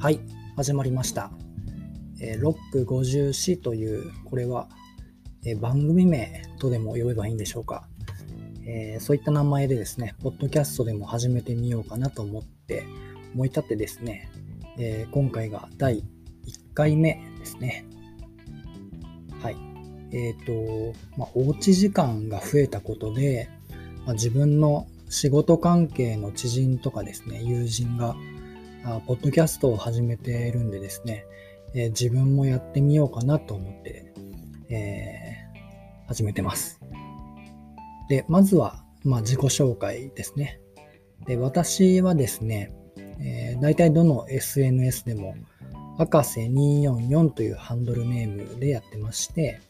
はい、始まりました。えーロック54という、これは、えー番組名とでも呼べばいいんでしょうか。えーそういった名前でですね、ポッドキャストでも始めてみようかなと思って、思い立ってですね、え今回が第1回目ですね。はい。えっ、と、まあ、おうち時間が増えたことで、まあ、自分の仕事関係の知人とかですね、友人が、あポッドキャストを始めているんでですね、えー自分もやってみようかなと思って、えー始めてます。で、まずは、まあ、自己紹介ですね。で、私はですね、えー大体どの SNS でも、赤瀬244というハンドルネームでやってまして、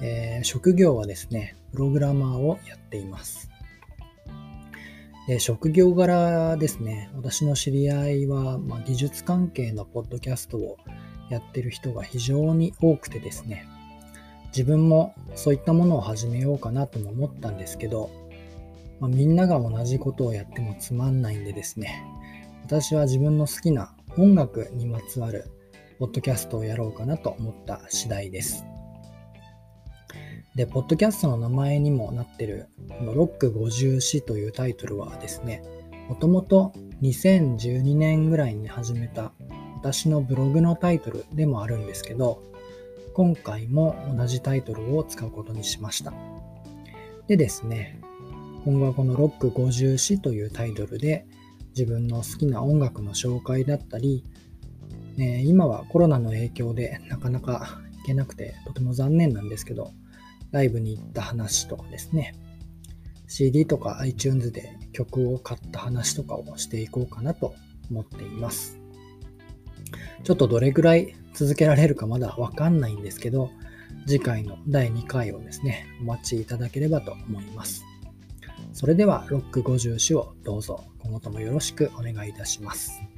えー職業はですね、プログラマーをやっています。で職業柄ですね、私の知り合いは、まあ、技術関係のポッドキャストをやってる人が非常に多くてですね、自分もそういったものを始めようかなとも思ったんですけど、まあ、みんなが同じことをやってもつまんないんでですね、私は自分の好きな音楽にまつわるポッドキャストをやろうかなと思った次第です。で、ポッドキャストの名前にもなってる、このロック54というタイトルはですね、もともと2012年ぐらいに始めた私のブログのタイトルでもあるんですけど、今回も同じタイトルを使うことにしました。でですね、今後はこのロック54というタイトルで自分の好きな音楽の紹介だったり、え今はコロナの影響でなかなか行けなくてとても残念なんですけど、ライブに行った話とかですね、CD とか iTunes で曲を買った話とかをしていこうかなと思っています。ちょっとどれくらい続けられるかまだわかんないんですけど、次回の第2回をですね、お待ちいただければと思います。それでは、ロック50種をどうぞ今後ともよろしくお願いいたします。「